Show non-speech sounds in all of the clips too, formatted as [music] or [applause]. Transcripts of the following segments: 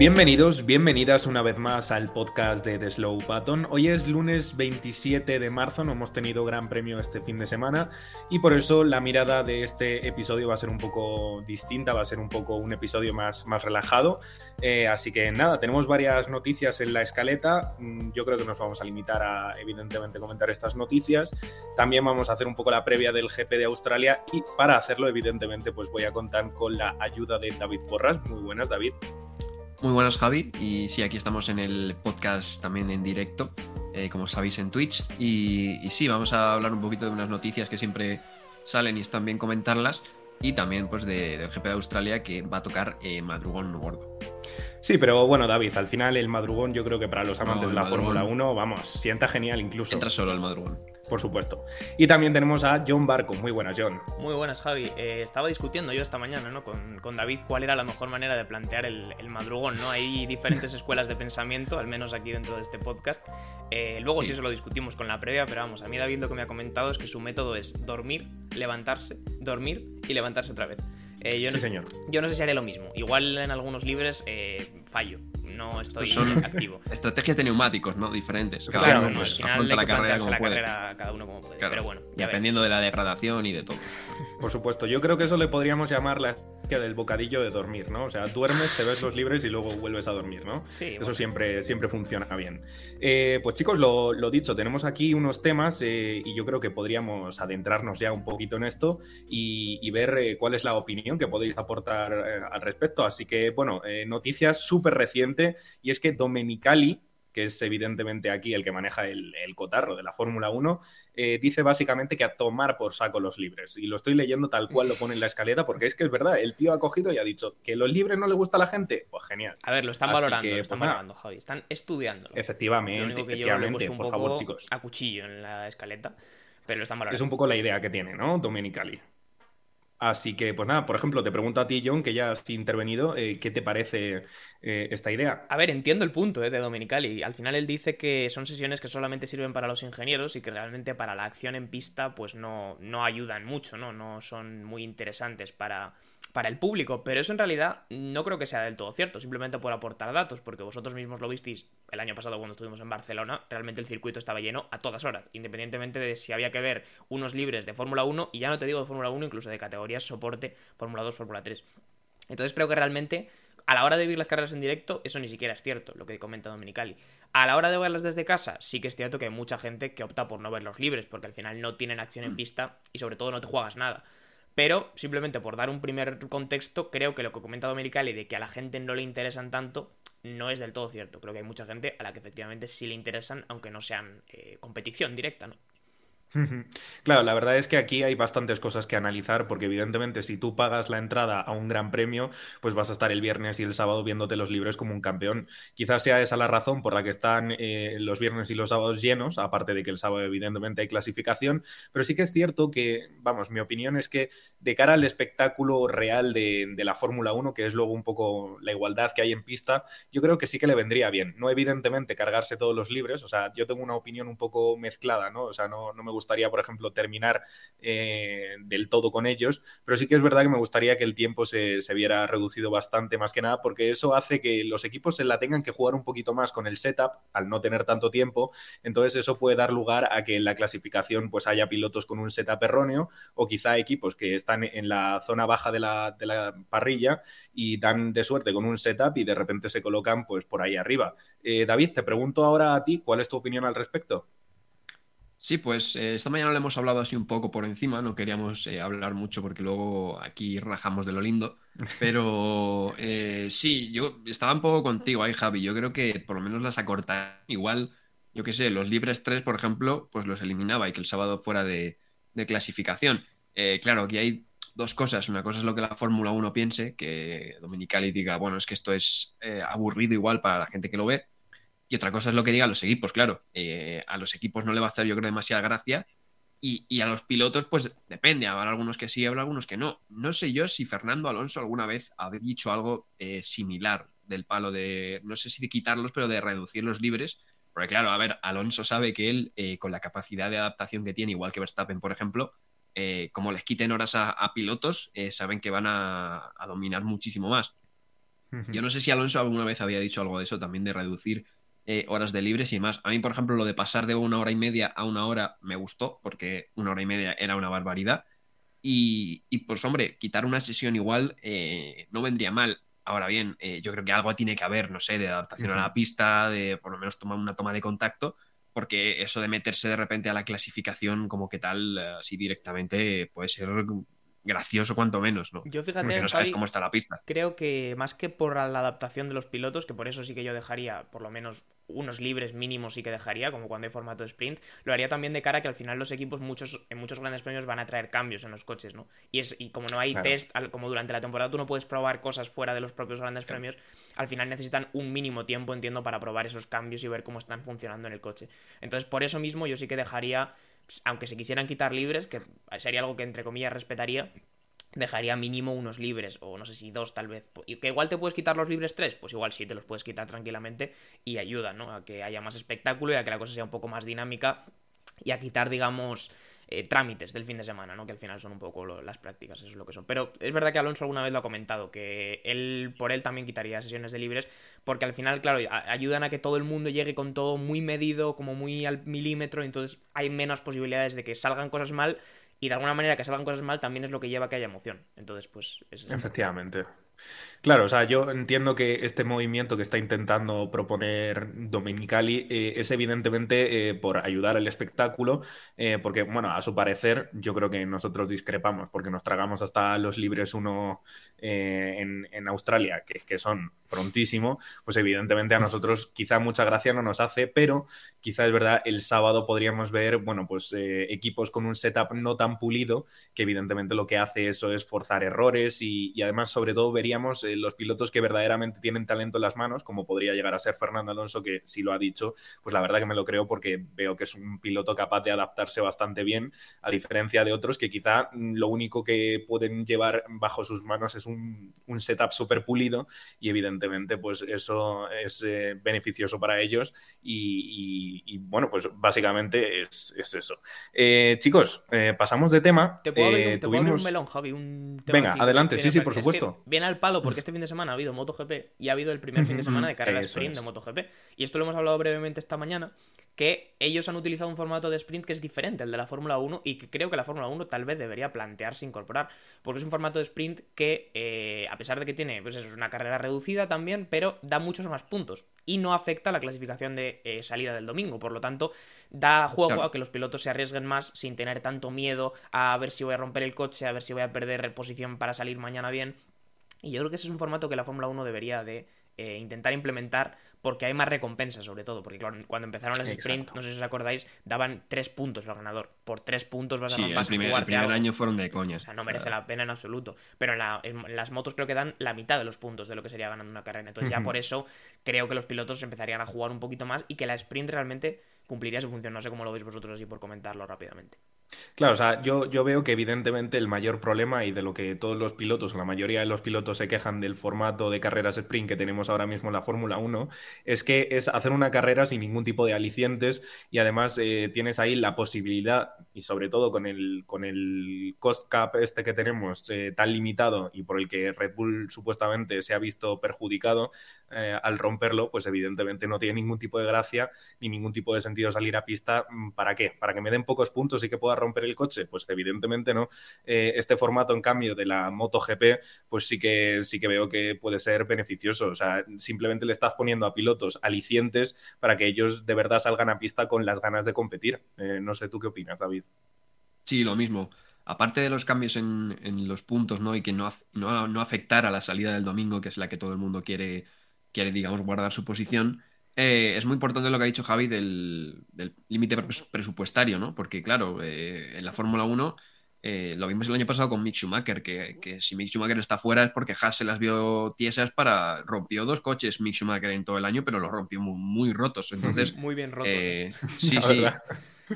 Bienvenidos, bienvenidas una vez más al podcast de The Slow Button. Hoy es lunes 27 de marzo, no hemos tenido gran premio este fin de semana y por eso la mirada de este episodio va a ser un poco distinta, va a ser un poco un episodio más, más relajado. Eh, así que nada, tenemos varias noticias en la escaleta. Mm, yo creo que nos vamos a limitar a evidentemente comentar estas noticias. También vamos a hacer un poco la previa del GP de Australia y para hacerlo evidentemente pues voy a contar con la ayuda de David Porras. Muy buenas David. Muy buenas, Javi. Y sí, aquí estamos en el podcast también en directo, eh, como sabéis, en Twitch. Y, sí, vamos a hablar un poquito de unas noticias que siempre salen y están bien comentarlas. Y también pues del GP de Australia que va a tocar eh, madrugón gordo. Sí, pero bueno, David, al final el madrugón yo creo que para los amantes de la Fórmula 1, vamos, sienta genial incluso. Entra solo el madrugón por supuesto. Y también tenemos a John Barco. Muy buenas, John. Muy buenas, Javi. Eh, estaba discutiendo yo esta mañana ¿no? con, David cuál era la mejor manera de plantear el, madrugón. ¿no? Hay diferentes [laughs] escuelas de pensamiento, al menos aquí dentro de este podcast. Eh, luego sí. eso lo discutimos con la previa, pero vamos, a mí David lo que me ha comentado es que su método es dormir, levantarse, dormir y levantarse otra vez. Eh, yo sí, señor. Yo no sé si haré lo mismo. Igual en algunos libres fallo no estoy pues activo. [laughs] Estrategias de neumáticos, ¿no? Diferentes. Cada claro, uno pues, al final la carrera como la carrera cada uno como puede. pero bueno, dependiendo de la degradación y de todo. Por supuesto, yo creo que eso le podríamos llamar la del bocadillo de dormir, ¿no? O sea, duermes, te ves los libres y luego vuelves a dormir, ¿no? Sí. Eso siempre, siempre funciona bien. Eh, pues chicos, lo, dicho, tenemos aquí unos temas eh, y yo creo que podríamos adentrarnos ya un poquito en esto y, ver eh, cuál es la opinión que podéis aportar al respecto. Así que, bueno, noticias súper y es que Domenicali, que es evidentemente aquí el que maneja el, cotarro de la Fórmula 1, eh, dice básicamente que a tomar por saco los libres. Y lo estoy leyendo tal cual lo pone en la escaleta, porque es que es verdad, el tío ha cogido y ha dicho que los libres no le gusta a la gente. Pues genial. A ver, lo están valorando, lo están pues valorando, Javi. Están estudiando. Efectivamente, efectivamente, por favor, chicos. A cuchillo en la escaleta, pero lo están valorando. Es un poco la idea que tiene, ¿no? Domenicali. Así que, pues nada, por ejemplo, te pregunto a ti, John, que ya has intervenido, eh, ¿qué te parece eh, esta idea? A ver, entiendo el punto eh, de Dominicali. Al final él dice que son sesiones que solamente sirven para los ingenieros y que realmente para la acción en pista, pues no, no ayudan mucho, ¿no? No son muy interesantes para, para el público, pero eso en realidad no creo que sea del todo cierto, simplemente por aportar datos, porque vosotros mismos lo visteis el año pasado cuando estuvimos en Barcelona, realmente el circuito estaba lleno a todas horas, independientemente de si había que ver unos libres de Fórmula 1, y ya no te digo de Fórmula 1, incluso de categorías soporte, Fórmula 2, Fórmula 3. Entonces creo que realmente a la hora de ver las carreras en directo, eso ni siquiera es cierto, lo que comenta Dominicali. A la hora de verlas desde casa, sí que es cierto que hay mucha gente que opta por no ver los libres, porque al final no tienen acción en pista y sobre todo no te juegas nada. Pero simplemente por dar un primer contexto, creo que lo que comenta Domenicali de que a la gente no le interesan tanto, no es del todo cierto. Creo que hay mucha gente a la que efectivamente sí le interesan, aunque no sean eh, competición directa, ¿no? Claro, la verdad es que aquí hay bastantes cosas que analizar porque evidentemente si tú pagas la entrada a un gran premio, pues vas a estar el viernes y el sábado viéndote los libres como un campeón. Quizás sea esa la razón por la que están eh, los viernes y los sábados llenos, aparte de que el sábado evidentemente hay clasificación, pero sí que es cierto que, vamos, mi opinión es que de cara al espectáculo real de, la Fórmula 1, que es luego un poco la igualdad que hay en pista, yo creo que sí que le vendría bien. No evidentemente cargarse todos los libres, o sea, yo tengo una opinión un poco mezclada, ¿no? O sea, no, no me gusta gustaría, por ejemplo, terminar eh, del todo con ellos, pero sí que es verdad que me gustaría que el tiempo se, viera reducido bastante, más que nada, porque eso hace que los equipos se la tengan que jugar un poquito más con el setup al no tener tanto tiempo, entonces eso puede dar lugar a que en la clasificación pues haya pilotos con un setup erróneo o quizá equipos que están en la zona baja de la, de la parrilla y dan de suerte con un setup y de repente se colocan pues por ahí arriba. Eh, David, te pregunto ahora a ti, ¿cuál es tu opinión al respecto? Sí, pues eh, esta mañana le hemos hablado así un poco por encima, no queríamos eh, hablar mucho porque luego aquí rajamos de lo lindo, [laughs] pero eh, sí, yo estaba un poco contigo ahí, Javi, yo creo que por lo menos las acortar igual, yo qué sé, los libres 3, por ejemplo, pues los eliminaba y que el sábado fuera de, clasificación. claro, aquí hay dos cosas, una cosa es lo que la Fórmula 1 piense, que Dominicali diga, bueno, es que esto es aburrido igual para la gente que lo ve, Y otra cosa es lo que digan los equipos, claro. a los equipos no le va a hacer, yo creo, demasiada gracia. Y, a los pilotos, pues depende. Habrá algunos que sí, habrá algunos que no. No sé yo si Fernando Alonso alguna vez ha dicho algo similar del palo de, no sé si de quitarlos, pero de reducir los libres. Porque claro, a ver, Alonso sabe que él, eh, con la capacidad de adaptación que tiene, igual que Verstappen, por ejemplo, eh, como les quiten horas a, pilotos, eh, saben que van a, dominar muchísimo más. Yo no sé si Alonso alguna vez había dicho algo de eso, también de reducir horas de libres y demás. A mí, por ejemplo, lo de pasar de una hora y media a una hora me gustó, porque una hora y media era una barbaridad. Y, y pues hombre, quitar una sesión igual no vendría mal. Ahora bien, eh, yo creo que algo tiene que haber, no sé, de adaptación a la pista, de por lo menos tomar una toma de contacto, porque eso de meterse de repente a la clasificación como que tal, eh, así directamente, puede ser gracioso cuanto menos, ¿no? Yo fíjate, Porque no sabes cómo está la pista. Creo que más que por la adaptación de los pilotos, que por eso sí que yo dejaría por lo menos unos libres mínimos sí que dejaría, como cuando hay formato de sprint, lo haría también de cara que al final los equipos muchos, en muchos grandes premios van a traer cambios en los coches, ¿no? Y, es, y como no hay test, como durante la temporada tú no puedes probar cosas fuera de los propios grandes premios, al final necesitan un mínimo tiempo, entiendo, para probar esos cambios y ver cómo están funcionando en el coche. Entonces, por eso mismo yo sí que dejaría, aunque se quisieran quitar libres, que sería algo que entre comillas respetaría, dejaría mínimo unos libres, o no sé si dos tal vez. Y que igual te puedes quitar los libres tres, pues igual sí, te los puedes quitar tranquilamente y ayuda, ¿no? A que haya más espectáculo y a que la cosa sea un poco más dinámica y a quitar, digamos, eh, trámites del fin de semana, ¿no? Que al final son un poco las prácticas, eso es lo que son. Pero es verdad que Alonso alguna vez lo ha comentado, que él, por él también quitaría sesiones de libres, porque al final, claro, ayudan a que todo el mundo llegue con todo muy medido, como muy al milímetro, entonces hay menos posibilidades de que salgan cosas mal y de alguna manera que salgan cosas mal también es lo que lleva a que haya emoción. Entonces, pues... Es... Efectivamente. Claro, o sea, yo entiendo que este movimiento que está intentando proponer Domenicali eh, es evidentemente eh, por ayudar al espectáculo, eh, porque, bueno, a su parecer, yo creo que nosotros discrepamos, porque nos tragamos hasta los libres uno en, Australia, que, que son prontísimo, pues evidentemente a nosotros quizá mucha gracia no nos hace, pero quizá es verdad, el sábado podríamos ver, bueno, pues equipos con un setup no tan pulido, que evidentemente lo que hace eso es forzar errores y, y además, sobre todo, vería eh, los pilotos que verdaderamente tienen talento en las manos, como podría llegar a ser Fernando Alonso, que si lo ha dicho, pues la verdad que me lo creo porque veo que es un piloto capaz de adaptarse bastante bien, a diferencia de otros que quizá mm, lo único que pueden llevar bajo sus manos es un, setup súper pulido y evidentemente pues eso es eh, beneficioso para ellos y, bueno, pues básicamente es, eso. Eh, chicos, pasamos de tema. Te puedo, abrir, un melón, Javi. Un Venga, adelante, sí, sí, por supuesto. viene al palo porque este fin de semana ha habido MotoGP y ha habido el primer fin de semana de carrera sprint de MotoGP. Y esto lo hemos hablado brevemente esta mañana, que ellos han utilizado un formato de sprint que es diferente al de la Fórmula 1 y que creo que la Fórmula 1 tal vez debería plantearse incorporar, porque es un formato de sprint que, eh, a pesar de que tiene, pues eso, es una carrera reducida también, pero da muchos más puntos y no afecta la clasificación de eh, salida del domingo, por lo tanto, da juego a que los pilotos se arriesguen más sin tener tanto miedo a ver si voy a romper el coche, a ver si voy a perder posición para salir mañana bien y yo creo que ese es un formato que la Fórmula 1 debería de eh, intentar implementar porque hay más recompensas sobre todo. Porque claro, cuando empezaron las sprint, no sé si os acordáis, daban tres puntos al ganador. Por tres puntos vas a, sí, el primer, el primer año fueron de coña. O sea, no merece la pena en absoluto. Pero en, las motos creo que dan la mitad de los puntos de lo que sería ganando una carrera. Entonces ya por eso creo que los pilotos empezarían a jugar un poquito más y que la sprint realmente cumpliría su función. No sé cómo lo veis vosotros así por comentarlo rápidamente. Claro, o sea, yo, yo veo que evidentemente el mayor problema y de lo que todos los pilotos, la mayoría de los pilotos se quejan del formato de carreras sprint que tenemos ahora mismo en la Fórmula 1, es que es hacer una carrera sin ningún tipo de alicientes y además eh, tienes ahí la posibilidad, y sobre todo con el, con el cost cap este que tenemos eh, tan limitado y por el que Red Bull supuestamente se ha visto perjudicado eh, al romperlo, pues evidentemente no tiene ningún tipo de gracia ni ningún tipo de sentido salir a pista. Mm, ¿Para qué? ¿Para que me den pocos puntos y que pueda romper el coche? Pues evidentemente no. Eh, este formato, en cambio, de la MotoGP, pues sí que, sí que veo que puede ser beneficioso. O sea, simplemente le estás poniendo a pilotos alicientes para que ellos de verdad salgan a pista con las ganas de competir. Eh, no sé tú qué opinas, David. Sí, lo mismo. Aparte de los cambios en, los puntos, ¿no? Y que no, no, no afectar a la salida del domingo, que es la que todo el mundo quiere, quiere digamos, guardar su posición, eh, es muy importante lo que ha dicho Javi del límite presupuestario, ¿no? Porque, claro, eh, en la Fórmula 1 eh, lo vimos el año pasado con Mick Schumacher, que, si Mick Schumacher está fuera es porque Haas se las vio tiesas para. Rompió dos coches Mick Schumacher en todo el año, pero los rompió muy, rotos. Entonces. [laughs] muy bien rotos. Eh, [laughs] sí, sí.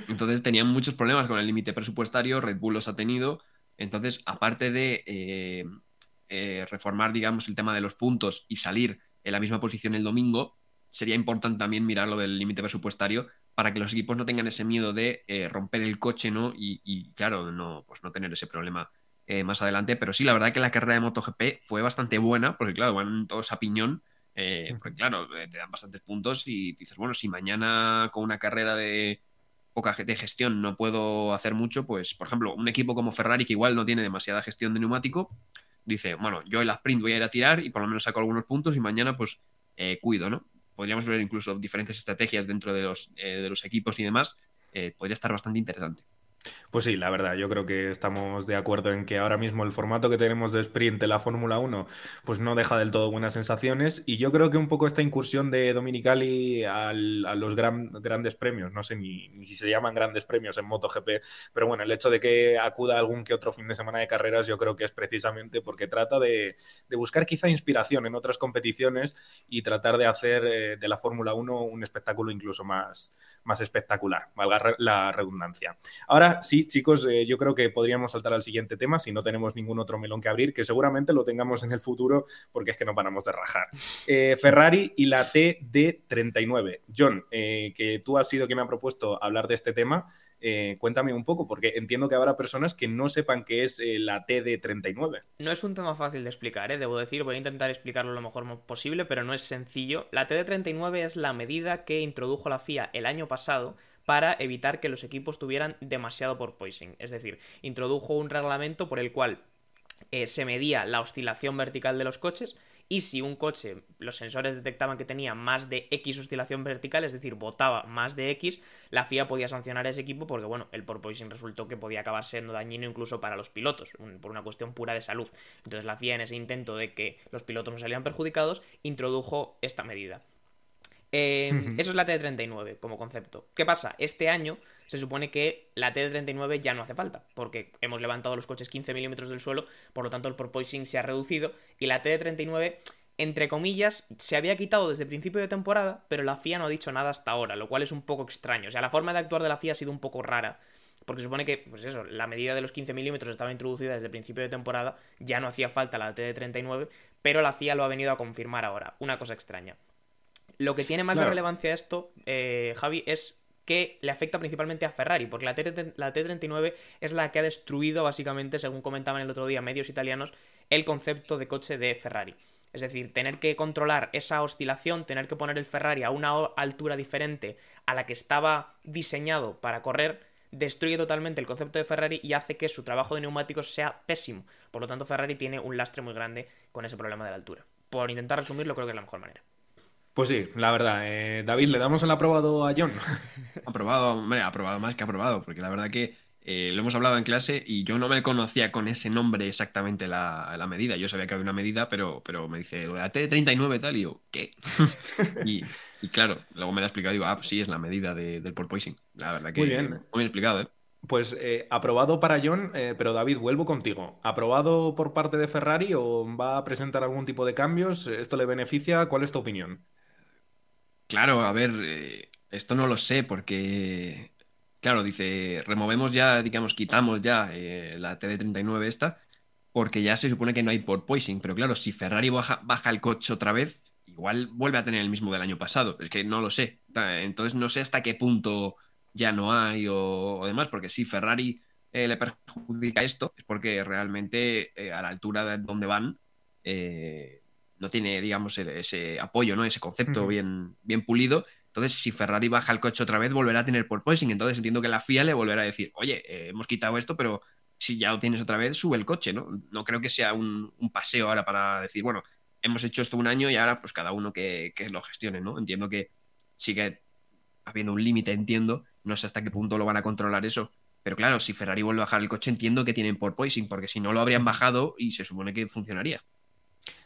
Entonces tenían muchos problemas con el límite presupuestario, Red Bull los ha tenido. Entonces, aparte de eh, reformar, digamos, el tema de los puntos y salir en la misma posición el domingo, sería importante también mirar lo del límite presupuestario para que los equipos no tengan ese miedo de eh, romper el coche, ¿no? Y, claro, no, pues no tener ese problema eh, más adelante. Pero sí, la verdad que la carrera de MotoGP fue bastante buena, porque claro, van todos a piñón. Eh, porque claro, te dan bastantes puntos y dices, bueno, si mañana con una carrera de poca de gestión no puedo hacer mucho, pues por ejemplo, un equipo como Ferrari que igual no tiene demasiada gestión de neumático, dice, bueno, yo en la sprint voy a ir a tirar y por lo menos saco algunos puntos y mañana pues cuido, ¿no? Podríamos ver incluso diferentes estrategias dentro de los, eh, de los equipos y demás, eh, podría estar bastante interesante. Pues sí, la verdad, yo creo que estamos de acuerdo en que ahora mismo el formato que tenemos de sprint de la Fórmula 1 pues no deja del todo buenas sensaciones y yo creo que un poco esta incursión de Dominicali a los grandes premios, no sé ni, si se llaman grandes premios en MotoGP, pero bueno, el hecho de que acuda algún que otro fin de semana de carreras yo creo que es precisamente porque trata de, buscar quizá inspiración en otras competiciones y tratar de hacer eh, de la Fórmula 1 un espectáculo incluso más, más espectacular, valga la redundancia. Ahora sí, chicos, eh, yo creo que podríamos saltar al siguiente tema si no tenemos ningún otro melón que abrir, que seguramente lo tengamos en el futuro porque es que no paramos de rajar. Eh, Ferrari y la TD39. John, eh, que tú has sido quien me ha propuesto hablar de este tema. cuéntame un poco, porque entiendo que habrá personas que no sepan qué es la TD39. No es un tema fácil de explicar, debo decir, voy a intentar explicarlo lo mejor posible, pero no es sencillo. La TD39 es la medida que introdujo la FIA el año pasado para evitar que los equipos tuvieran demasiado por porpoising. Es decir, introdujo un reglamento por el cual eh, se medía la oscilación vertical de los coches y si un coche, los sensores detectaban que tenía más de X oscilación vertical, es decir, botaba más de X, la FIA podía sancionar a ese equipo porque, bueno, el porpoising resultó que podía acabar siendo dañino incluso para los pilotos, por una cuestión pura de salud. Entonces la FIA en ese intento de que los pilotos no salieran perjudicados, introdujo esta medida. Em, eso es la T39 como concepto. ¿Qué pasa? Este año se supone que la T39 ya no hace falta, porque hemos levantado los coches 15 milímetros del suelo, por lo tanto el porpoising se ha reducido y la T39 entre comillas, se había quitado desde el principio de temporada, pero la FIA no ha dicho nada hasta ahora, lo cual es un poco extraño. O sea, la forma de actuar de la FIA ha sido un poco rara, porque se supone que, pues eso, la medida de los 15 milímetros estaba introducida desde el principio de temporada, ya no hacía falta la TD39, pero la FIA lo ha venido a confirmar ahora. Una cosa extraña. Lo que tiene más de relevancia esto, eh, Javi, es que le afecta principalmente a Ferrari, porque la, T la T39 es la que ha destruido, básicamente, según comentaban el otro día medios italianos, el concepto de coche de Ferrari. Es decir, tener que controlar esa oscilación, tener que poner el Ferrari a una altura diferente a la que estaba diseñado para correr, destruye totalmente el concepto de Ferrari y hace que su trabajo de neumáticos sea pésimo. Por lo tanto, Ferrari tiene un lastre muy grande con ese problema de la altura. Por intentar resumirlo, creo que es la mejor manera. Pues sí, la verdad. Eh, David, ¿le damos el aprobado a John? [laughs] aprobado, hombre, aprobado más que aprobado, porque la verdad que eh, lo hemos hablado en clase y yo no me conocía con ese nombre exactamente la, medida. Yo sabía que había una medida, pero, pero me dice lo de la T39 y tal, y yo, ¿qué? [laughs] y, claro, luego me lo ha explicado y digo, ah, pues sí, es la medida del porpoising. La verdad que muy bien, muy bien explicado, ¿eh? Pues eh, aprobado para John, pero David, vuelvo contigo. ¿Aprobado por parte de Ferrari o va a presentar algún tipo de cambios? ¿Esto le beneficia? ¿Cuál es tu opinión? Claro, a ver, eh, esto no lo sé porque, claro, dice, removemos ya, digamos, quitamos ya eh, la TD39 esta, porque ya se supone que no hay porpoising, pero claro, si Ferrari baja, baja el coche otra vez, igual vuelve a tener el mismo del año pasado, es que no lo sé. Entonces no sé hasta qué punto ya no hay o, demás, porque si Ferrari eh, le perjudica esto, es porque realmente a la altura de donde van, no tiene, digamos, ese apoyo, ¿no? Ese concepto bien, bien pulido. Entonces, si Ferrari baja el coche otra vez, volverá a tener porpoising. Entonces, entiendo que la FIA le volverá a decir, oye, eh, hemos quitado esto, pero si ya lo tienes otra vez, sube el coche, ¿no? No creo que sea un, paseo ahora para decir, bueno, hemos hecho esto un año y ahora, pues cada uno que, lo gestione, ¿no? Entiendo que sigue habiendo un límite, entiendo. No sé hasta qué punto lo van a controlar eso. Pero claro, si Ferrari vuelve a bajar el coche, entiendo que tienen porpoising, porque si no lo habrían bajado y se supone que funcionaría.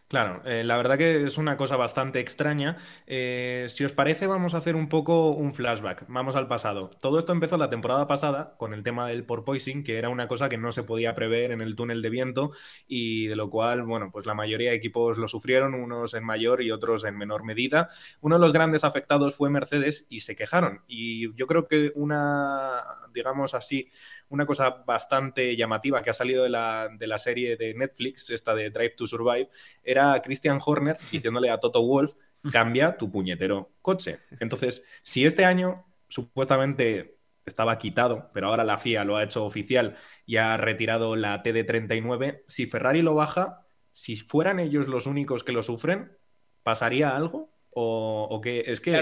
Claro, eh, la verdad que es una cosa bastante extraña. Eh, si os parece, vamos a hacer un poco un flashback. Vamos al pasado. Todo esto empezó la temporada pasada con el tema del porpoising, que era una cosa que no se podía prever en el túnel de viento y de lo cual, bueno, pues la mayoría de equipos lo sufrieron, unos en mayor y otros en menor medida. Uno de los grandes afectados fue Mercedes y se quejaron. Y yo creo que una, digamos así, una cosa bastante llamativa que ha salido de la, de la serie de Netflix, esta de Drive to Survive, era Christian Horner [laughs] diciéndole a Toto Wolf, cambia tu puñetero coche. Entonces, si este año supuestamente estaba quitado, pero ahora la FIA lo ha hecho oficial y ha retirado la TD39, si Ferrari lo baja, si fueran ellos los únicos que lo sufren, ¿pasaría algo? O, que es que,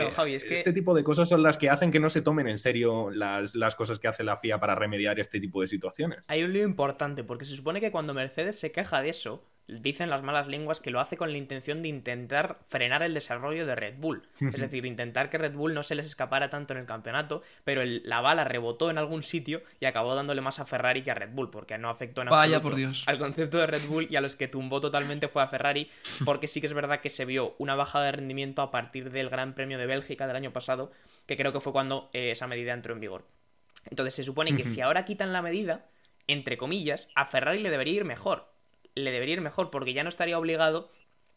este tipo de cosas son las que hacen que no se tomen en serio las, las, cosas que hace la FIA para remediar este tipo de situaciones. Hay un lío importante, porque se supone que cuando Mercedes se queja de eso, dicen las malas lenguas que lo hace con la intención de intentar frenar el desarrollo de Red Bull. Es [laughs] decir, intentar que Red Bull no se les escapara tanto en el campeonato, pero la bala rebotó en algún sitio y acabó dándole más a Ferrari que a Red Bull, porque no afectó en Vaya por Dios. al concepto de Red Bull y a los que tumbó totalmente fue a Ferrari, porque sí que es verdad que se vio una bajada de rendimiento a partir del Gran Premio de Bélgica del año pasado, que creo que fue cuando eh, esa medida entró en vigor. Entonces se supone que si ahora quitan la medida, entre comillas, a Ferrari le debería ir mejor le debería ir mejor porque ya no estaría obligado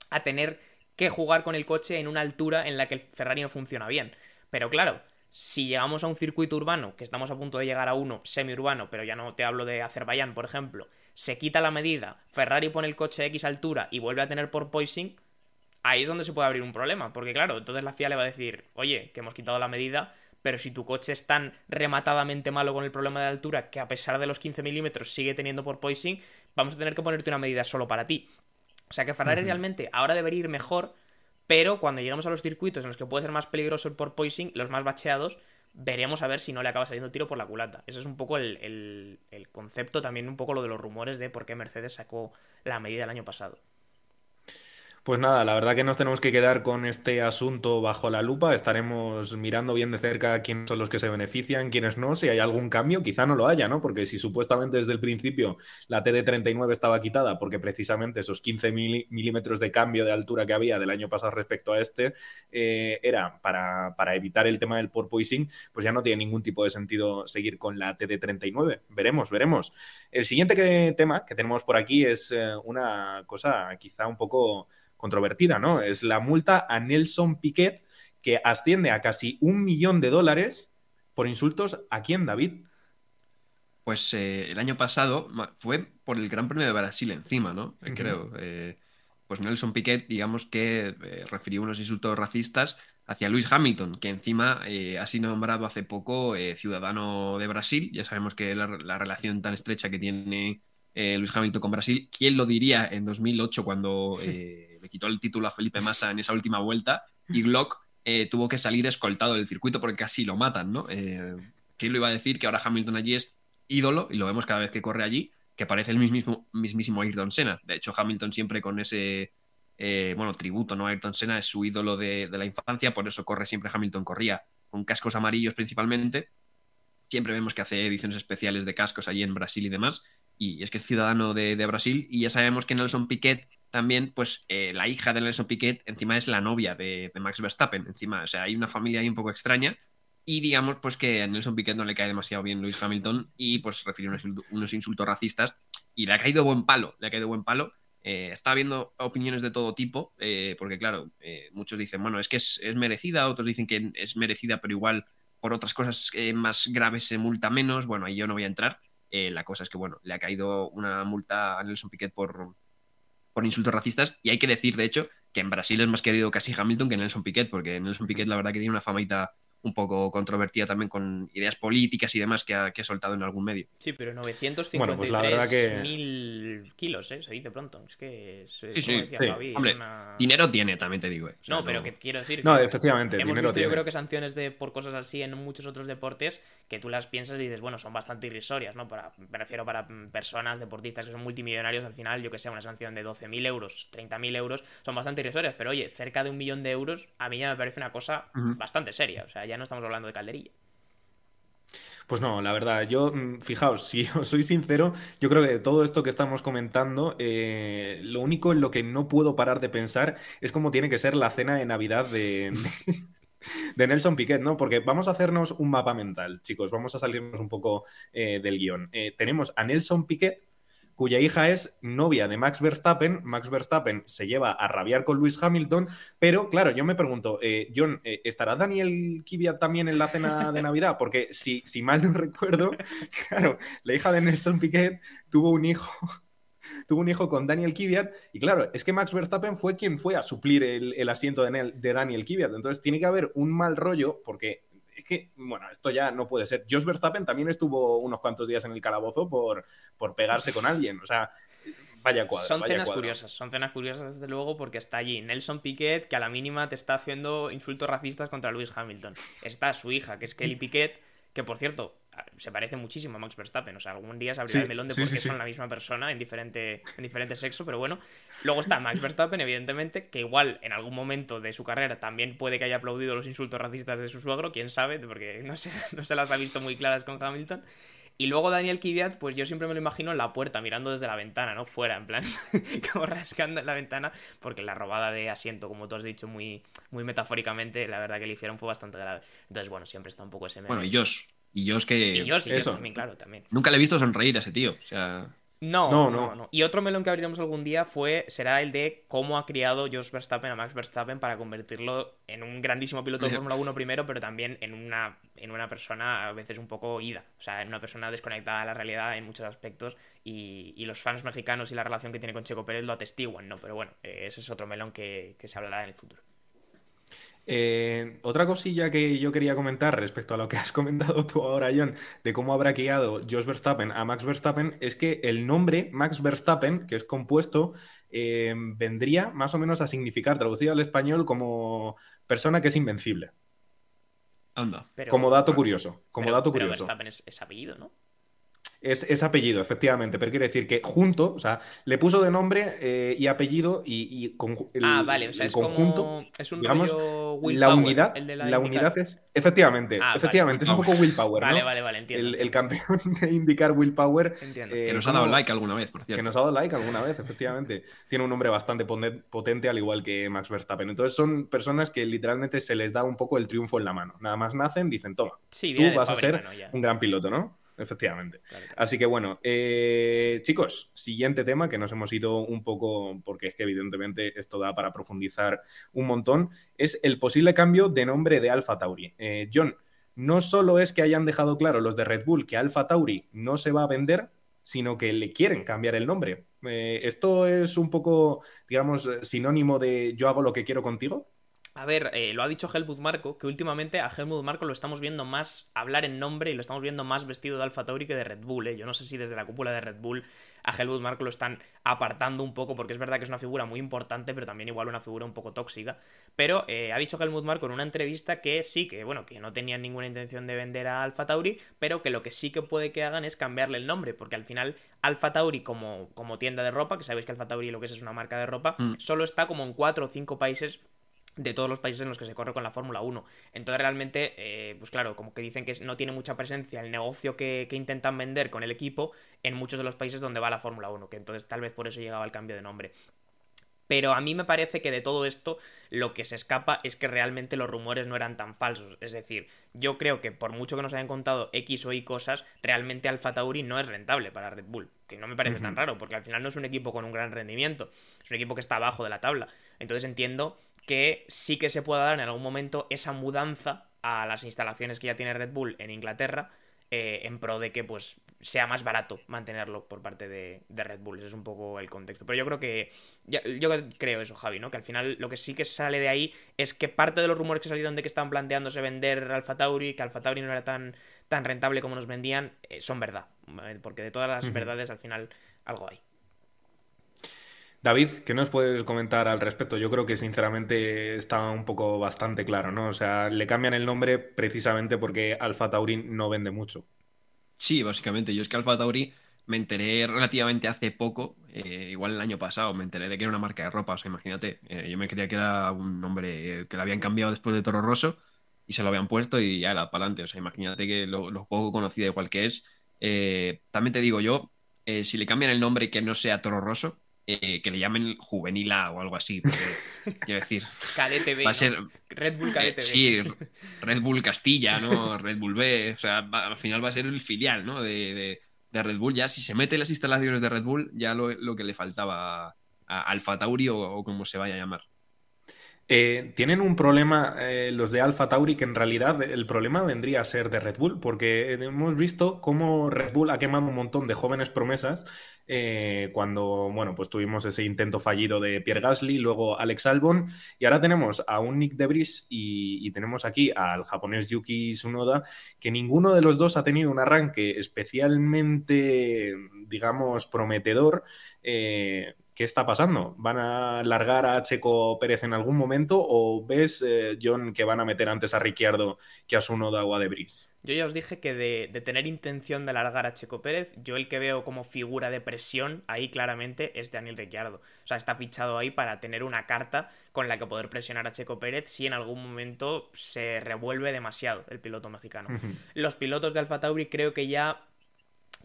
a tener que jugar con el coche en una altura en la que el Ferrari no funciona bien. Pero claro, si llegamos a un circuito urbano, que estamos a punto de llegar a uno semiurbano, pero ya no te hablo de Azerbaiyán, por ejemplo, se quita la medida, Ferrari pone el coche a X altura y vuelve a tener por poising, ahí es donde se puede abrir un problema, porque claro, entonces la FIA le va a decir, oye, que hemos quitado la medida, pero si tu coche es tan rematadamente malo con el problema de altura que a pesar de los 15 milímetros sigue teniendo por poising, vamos a tener que ponerte una medida solo para ti. O sea que Ferrari realmente ahora debería ir mejor, pero cuando lleguemos a los circuitos en los que puede ser más peligroso el porpoising, los más bacheados, veremos a ver si no le acaba saliendo el tiro por la culata. Ese es un poco el, el concepto, también un poco lo de los rumores de por qué Mercedes sacó la medida el año pasado. Pues nada, la verdad que nos tenemos que quedar con este asunto bajo la lupa. Estaremos mirando bien de cerca quiénes son los que se benefician, quiénes no. Si hay algún cambio, quizá no lo haya, ¿no? Porque si supuestamente desde el principio la TD39 estaba quitada porque precisamente esos 15 milímetros de cambio de altura que había del año pasado respecto a este eh, era para, evitar el tema del porpoising, pues ya no tiene ningún tipo de sentido seguir con la TD39. Veremos, veremos. El siguiente tema que tenemos por aquí es eh, una cosa quizá un poco controvertida, ¿no? Es la multa a Nelson Piquet que asciende a casi un millón de dólares por insultos. ¿A quién, David? Pues eh, el año pasado fue por el Gran Premio de Brasil encima, ¿no? Creo. Eh, pues Nelson Piquet, digamos que eh, refirió unos insultos racistas hacia Luis Hamilton, que encima ha sido nombrado hace poco ciudadano de Brasil. Ya sabemos que la, la relación tan estrecha que tiene Luis Hamilton con Brasil. ¿Quién lo diría en 2008 cuando [laughs] le quitó el título a Felipe Massa en esa última vuelta y Glock eh, tuvo que salir escoltado del circuito porque casi lo matan, ¿no? Eh, ¿Quién iba a decir que ahora Hamilton allí es ídolo y lo vemos cada vez que corre allí, que parece el mismísimo, mismísimo Ayrton Senna? De hecho, Hamilton siempre con ese, eh, bueno, tributo, ¿no? Ayrton Senna es su ídolo de, la infancia, por eso corre siempre Hamilton, corría con cascos amarillos principalmente. Siempre vemos que hace ediciones especiales de cascos allí en Brasil y demás. Y es que es ciudadano de Brasil y ya sabemos que Nelson Piquet también, pues eh, la hija de Nelson Piquet encima es la novia de, Max Verstappen. Encima, o sea, hay una familia ahí un poco extraña. Y digamos, pues que a Nelson Piquet no le cae demasiado bien Luis Hamilton y pues refiere unos, insultos racistas. Y le ha caído buen palo, le ha caído buen palo. Eh, está habiendo opiniones de todo tipo, eh, porque claro, muchos dicen, bueno, es que es, merecida, otros dicen que es merecida, pero igual por otras cosas más graves se multa menos. Bueno, ahí yo no voy a entrar. la cosa es que, bueno, le ha caído una multa a Nelson Piquet por, por insultos racistas. Y hay que decir, de hecho, que en Brasil es más querido casi Hamilton que Nelson Piquet, porque Nelson Piquet la verdad que tiene una famaita un poco controvertida también con ideas políticas y demás que ha, que soltado en algún medio. Sí, pero 953 bueno, pues la verdad que... mil kilos, ¿eh? se dice pronto. Es que sí, sí, Hombre, dinero tiene, también te digo. Eh. no, pero que quiero decir. No, efectivamente. Hemos visto, yo creo que sanciones de, por cosas así en muchos otros deportes que tú las piensas y dices, bueno, son bastante irrisorias, ¿no? Para, me refiero para personas, deportistas que son multimillonarios, al final, yo que sé, una sanción de 12.000 euros, 30.000 euros, son bastante irrisorias. Pero oye, cerca de un millón de euros, a mí ya me parece una cosa bastante seria. O sea, ya no estamos hablando de calderilla. Pues no, la verdad, yo, mm, fijaos, [laughs] si os soy sincero, yo creo que de todo esto que estamos comentando, eh, lo único en lo que no puedo parar de pensar es cómo tiene que ser la cena de Navidad de, [laughs] de Nelson Piquet, ¿no? Porque vamos a hacernos un mapa mental, chicos, vamos a salirnos un poco eh, del guion. Eh, tenemos a Nelson Piquet cuya hija es novia de Max Verstappen. Max Verstappen se lleva a rabiar con Lewis Hamilton, pero claro, yo me pregunto, eh, John, eh, ¿estará Daniel Kvyat también en la cena de Navidad? Porque si, si mal no [laughs] recuerdo, claro, la hija de Nelson Piquet tuvo un hijo [laughs] tuvo un hijo con Daniel Kvyat y claro, es que Max Verstappen fue quien fue a suplir el, asiento de, de, Daniel Kvyat. Entonces tiene que haber un mal rollo porque que, bueno, esto ya no puede ser. Jos Verstappen también estuvo unos cuantos días en el calabozo por, por pegarse con alguien. O sea, vaya cuadro. Son vaya cenas cuadro. curiosas, son cenas curiosas desde luego porque está allí Nelson Piquet que a la mínima te está haciendo insultos racistas contra Lewis Hamilton. Está su hija, que es Kelly [laughs] Piquet, que por cierto, se parece muchísimo a Max Verstappen. O sea, algún día se abrirá Sí, el melón de sí, por qué sí, sí. son la misma persona en diferente, en diferente sexo, pero bueno. Luego está Max Verstappen, evidentemente, que igual en algún momento de su carrera también puede que haya aplaudido los insultos racistas de su suegro, quién sabe, porque no se, [laughs] no se las ha visto muy claras con Hamilton. Y luego Daniel Kvyat, pues yo siempre me lo imagino en la puerta, mirando desde la ventana, ¿no? Fuera, en plan, [laughs] como rascando en la ventana, porque la robada de asiento, como tú has dicho muy, muy metafóricamente, la verdad que le hicieron fue bastante grave. Entonces, bueno, siempre está un poco ese meme. Bueno, y Josh. Y Josh que Y yo sí, yo Eso. también, claro, también. nunca le he visto sonreír a ese tío. O sea, No, No, no, no. no, Y otro melón que abriremos algún día fue será el de cómo ha criado Jos Verstappen a Max Verstappen para convertirlo en un grandísimo piloto de. Fórmula 1 primero, pero también en una, en una persona a veces un poco ida. O sea, en una persona desconectada de la realidad en muchos aspectos. Y, y los fans mexicanos y la relación que tiene con Checo Pérez lo atestiguan, ¿no? Pero bueno, eh, ese es otro melón que, que se hablará en el futuro. Eh, otra cosilla que yo quería comentar respecto a lo que has [laughs] comentado tú ahora, John, de cómo habrá guiado Jos Verstappen a Max Verstappen, es que el nombre Max Verstappen, que es compuesto, eh, vendría más o menos a significar, traducido al español, como persona que es invencible. anda. Pero, Como dato curioso. Como pero- dato pero curioso. Verstappen es, es apellido, ¿no? Es, es apellido, efectivamente, pero quiere decir que junto, o sea, le puso de nombre eh, y apellido y, y el, ah, vale, o sea, el es conjunto. como. Es un digamos, La Power, unidad, el de la, unidad es. Efectivamente, Ah, vale, efectivamente, es un poco willpower, Vale, ¿no? vale, vale, entiendo. El, el campeón [laughs] de indicar willpower. Entiendo. eh, Que nos ha ¿cómo- dado like alguna vez, por Que cierto. nos ha dado like alguna vez, efectivamente. Tiene un nombre bastante potente, al igual que Max Verstappen. Entonces son personas que literalmente se les da un poco el triunfo en la mano. Nada más nacen, dicen, toma, Sí, tú vas a ser un gran piloto, ¿no? Efectivamente. Claro, claro. Así que bueno, eh, chicos, siguiente tema que nos hemos ido un poco, porque es que evidentemente esto da para profundizar un montón, es el posible cambio de nombre de Alfa Tauri. Eh, John, no solo es que hayan dejado claro los de Red Bull que Alfa Tauri no se va a vender, sino que le quieren cambiar el nombre. Eh, ¿Esto es un poco, digamos, sinónimo de yo hago lo que quiero contigo? A ver, eh, lo ha dicho Helmut Marco, que últimamente a Helmut Marco lo estamos viendo más hablar en nombre y lo estamos viendo más vestido de Alfa Tauri que de Red Bull. ¿eh? Yo no sé si desde la cúpula de Red Bull a Helmut Marco lo están apartando un poco, porque es verdad que es una figura muy importante, pero también igual una figura un poco tóxica. Pero eh, ha dicho Helmut Marco en una entrevista que sí, que bueno, que no tenían ninguna intención de vender a Alfa Tauri, pero que lo que sí que puede que hagan es cambiarle el nombre, porque al final Alfa Tauri como, como tienda de ropa, que sabéis que Alfa Tauri lo que es es una marca de ropa, Mm. solo está como en cuatro o cinco países de todos los países en los que se corre con la Fórmula 1. Entonces realmente, eh, pues claro, como que dicen que no tiene mucha presencia el negocio que, que intentan vender con el equipo en muchos de los países donde va la Fórmula 1, que entonces tal vez por eso llegaba el cambio de nombre. Pero a mí me parece que de todo esto lo que se escapa es que realmente los rumores no eran tan falsos. Es decir, yo creo que por mucho que nos hayan contado X o Y cosas, realmente Alfa Tauri no es rentable para Red Bull. Que no me parece tan raro, porque al final no es un equipo con un gran rendimiento. Es un equipo que está abajo de la tabla. Entonces entiendo que sí que se pueda dar en algún momento esa mudanza a las instalaciones que ya tiene Red Bull en Inglaterra eh, en pro de que pues sea más barato mantenerlo por parte de, de Red Bull. Ese es un poco el contexto. Pero yo creo que. yo creo eso, Javi, ¿no? Que al final lo que sí que sale de ahí es que parte de los rumores que salieron de que estaban planteándose vender Alfa Tauri, que Alfa Tauri no era tan, tan rentable como nos vendían, eh, son verdad. ¿vale? Porque de todas las verdades al final algo hay. David, ¿qué nos puedes comentar al respecto? Yo creo que sinceramente está un poco bastante claro, ¿no? O sea, le cambian el nombre precisamente porque Alfa Tauri no vende mucho. Sí, básicamente. Yo es que Alfa Tauri me enteré relativamente hace poco, eh, igual el año pasado, me enteré de que era una marca de ropa. O sea, imagínate, eh, yo me creía que era un nombre que lo habían cambiado después de Toro Rosso y se lo habían puesto y ya era para adelante. O sea, imagínate que lo, poco conocido igual que es. Eh, también te digo yo, si le cambian el nombre que no sea Toro Rosso, eh, que le llamen Juvenila o algo así. [laughs] quiero decir, Cadete va a ser Red Bull Cadete Sí, [laughs] Red Bull Castilla, ¿no? Red Bull B. O sea, al final va a ser el filial, ¿no? De, Red Bull. Ya si se mete en las instalaciones de Red Bull, ya lo, que le faltaba a Alfa Tauri o como se vaya a llamar. Eh, tienen un problema eh, los de Alpha Tauri que en realidad el problema vendría a ser de Red Bull, porque hemos visto cómo Red Bull ha quemado un montón de jóvenes promesas eh, cuando, bueno, pues tuvimos ese intento fallido de Pierre Gasly, luego Alex Albon, y ahora tenemos a un Nick Debris y, y tenemos aquí al japonés Yuki Tsunoda, que ninguno de los dos ha tenido un arranque especialmente, digamos, prometedor. ¿Qué está pasando? ¿Van a largar a Checo Pérez en algún momento o ves, eh, John, que van a meter antes a Ricciardo que a Sunoda o a Debris? Yo ya os dije que de, tener intención de largar a Checo Pérez, yo el que veo como figura de presión ahí claramente es Daniel Ricciardo. O sea, está fichado ahí para tener una carta con la que poder presionar a Checo Pérez si en algún momento se revuelve demasiado el piloto mexicano. Los pilotos de Alfa Tauri creo que ya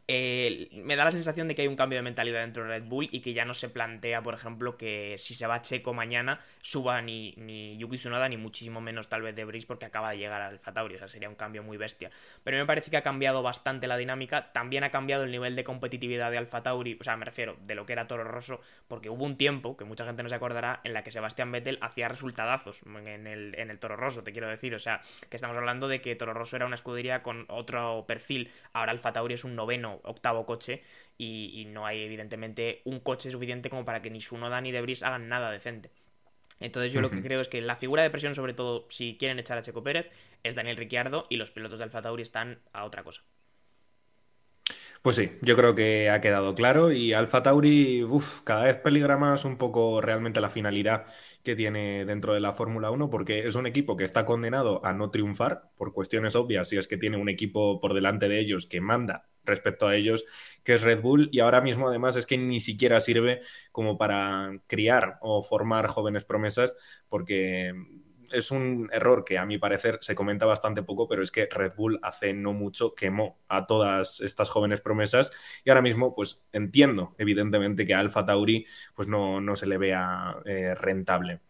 eh, me da la sensación de que hay un cambio de mentalidad dentro de Red Bull y que ya no se plantea, por ejemplo, que si se va Checo mañana suba ni, ni Yuki Tsunoda ni muchísimo menos tal vez de Brice porque acaba de llegar al Tauri, o sea, sería un cambio muy bestia. Pero me parece que ha cambiado bastante la dinámica, también ha cambiado el nivel de competitividad de Alfa Tauri, o sea, me refiero de lo que era Toro Rosso, porque hubo un tiempo, que mucha gente no se acordará, en la que Sebastián Vettel hacía resultadazos en el, en el Toro Rosso, te quiero decir, o sea, que estamos hablando de que Toro Rosso era una escudería con otro perfil, ahora Alfa Tauri es un noveno octavo coche y, no hay evidentemente un coche suficiente como para que ni Sunoda ni Debris hagan nada decente. Entonces yo lo que creo es que la figura de presión, sobre todo si quieren echar a Checo Pérez, es Daniel Ricciardo y los pilotos de Alfa Tauri están a otra cosa. Pues sí, yo creo que ha quedado claro y Alfa Tauri uf, cada vez peligra más un poco realmente la finalidad que tiene dentro de la Fórmula 1 porque es un equipo que está condenado a no triunfar por cuestiones obvias y es que tiene un equipo por delante de ellos que manda respecto a ellos, que es Red Bull, y ahora mismo además es que ni siquiera sirve como para criar o formar jóvenes promesas, porque es un error que a mi parecer se comenta bastante poco, pero es que Red Bull hace no mucho quemó a todas estas jóvenes promesas y ahora mismo pues entiendo evidentemente que a Alfa Tauri pues no, no se le vea eh, rentable.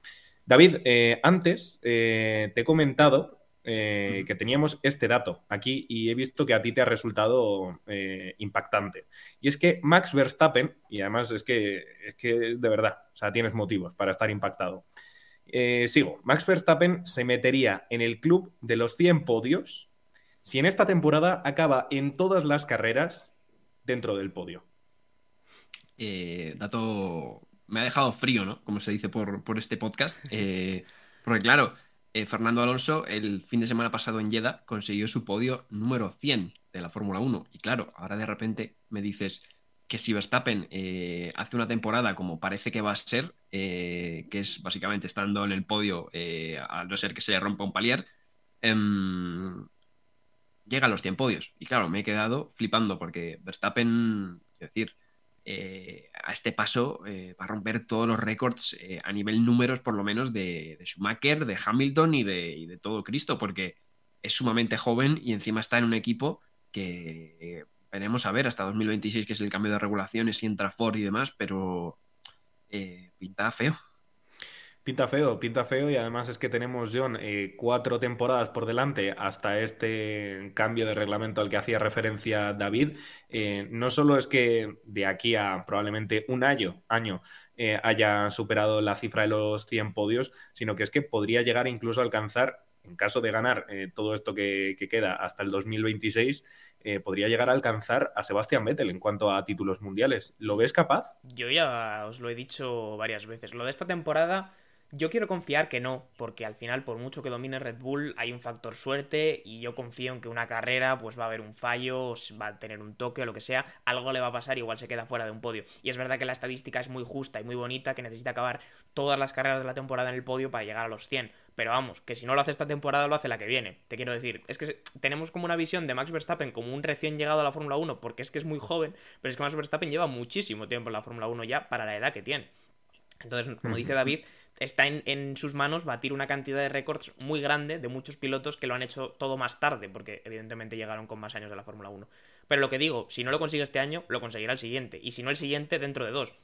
David, eh, antes eh, te he comentado que teníamos este dato aquí y he visto que a ti te ha resultado impactante. Y es que Max Verstappen, y además es que, es que de verdad, o sea, tienes motivos para estar impactado. Eh, sigo. Max Verstappen se metería en el club de los 100 podios si en esta temporada acaba en todas las carreras dentro del podio. Eh, dato. Me ha dejado frío, ¿no? Como se dice por, este podcast. [laughs] Eh, porque, claro, Fernando Alonso el fin de semana pasado en Jeddah consiguió su podio número 100 de la Fórmula 1. Y claro, ahora de repente me dices, que si Verstappen eh, hace una temporada como parece que va a ser, eh, que es básicamente estando en el podio, eh, a no ser que se le rompa un palier, em, llega a los 100 podios. Y claro, me he quedado flipando porque Verstappen, es decir, este paso va a romper todos los récords a nivel números, por lo menos, de, Schumacher, de Hamilton y de, todo Cristo, porque es sumamente joven y encima está en un equipo que veremos a ver hasta 2026, que es el cambio de regulaciones y entra Ford y demás, pero eh, pinta feo. Pinta feo, pinta feo y además es que tenemos, John, eh, cuatro temporadas por delante hasta este cambio de reglamento al que hacía referencia David. Eh, no solo es que de aquí a probablemente un año, año haya superado la cifra de los 100 podios, sino que es que podría llegar incluso a alcanzar en caso de ganar eh, todo esto que, queda hasta el 2026, eh, podría llegar a alcanzar a Sebastián Vettel en cuanto a títulos mundiales. ¿Lo ves capaz? Yo ya os lo he dicho varias veces. Lo de esta temporada yo quiero confiar que no, porque al final, por mucho que domine Red Bull, hay un factor suerte y yo confío en que una carrera pues va a haber un fallo, va a tener un toque o lo que sea, algo le va a pasar y igual se queda fuera de un podio. Y es verdad que la estadística es muy justa y muy bonita, que necesita acabar todas las carreras de la temporada en el podio para llegar a los 100. Pero vamos, que si no lo hace esta temporada, lo hace la que viene. Te quiero decir, es que tenemos como una visión de Max Verstappen como un recién llegado a la Fórmula 1, porque es que es muy joven, pero es que Max Verstappen lleva muchísimo tiempo en la Fórmula 1 ya para la edad que tiene. Entonces, como dice David, está en, sus manos batir una cantidad de récords muy grande de muchos pilotos que lo han hecho todo más tarde, porque evidentemente llegaron con más años de la Fórmula 1. Pero lo que digo, si no lo consigue este año, lo conseguirá el siguiente, y si no el siguiente, dentro de dos.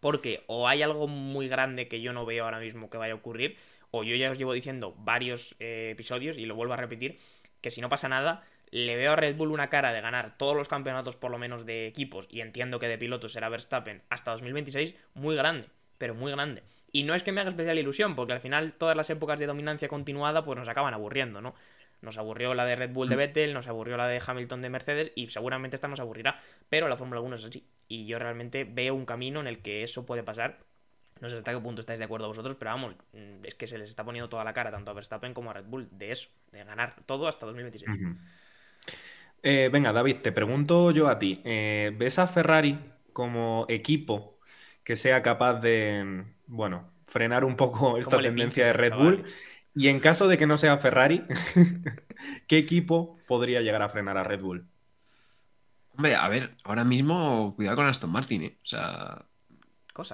Porque o hay algo muy grande que yo no veo ahora mismo que vaya a ocurrir, o yo ya os llevo diciendo varios eh, episodios, y lo vuelvo a repetir, que si no pasa nada, le veo a Red Bull una cara de ganar todos los campeonatos por lo menos de equipos, y entiendo que de pilotos será Verstappen hasta 2026, muy grande, pero muy grande. Y no es que me haga especial ilusión, porque al final todas las épocas de dominancia continuada pues nos acaban aburriendo, ¿no? Nos aburrió la de Red Bull de mm. Vettel, nos aburrió la de Hamilton de Mercedes y seguramente esta nos aburrirá. Pero la Fórmula 1 es así. Y yo realmente veo un camino en el que eso puede pasar. No sé hasta qué punto estáis de acuerdo vosotros, pero vamos, mm, es que se les está poniendo toda la cara tanto a Verstappen como a Red Bull de eso, de ganar todo hasta 2026. Eh, venga, David, te pregunto yo a ti. Eh, ¿Ves a Ferrari como equipo que sea capaz de, bueno, frenar un poco [laughs] esta tendencia de Red Bull? Y en caso de que no sea Ferrari, [laughs] ¿qué equipo podría llegar a frenar a Red Bull? Hombre, a ver, ahora mismo cuidado con Aston Martin, ¿eh? O sea,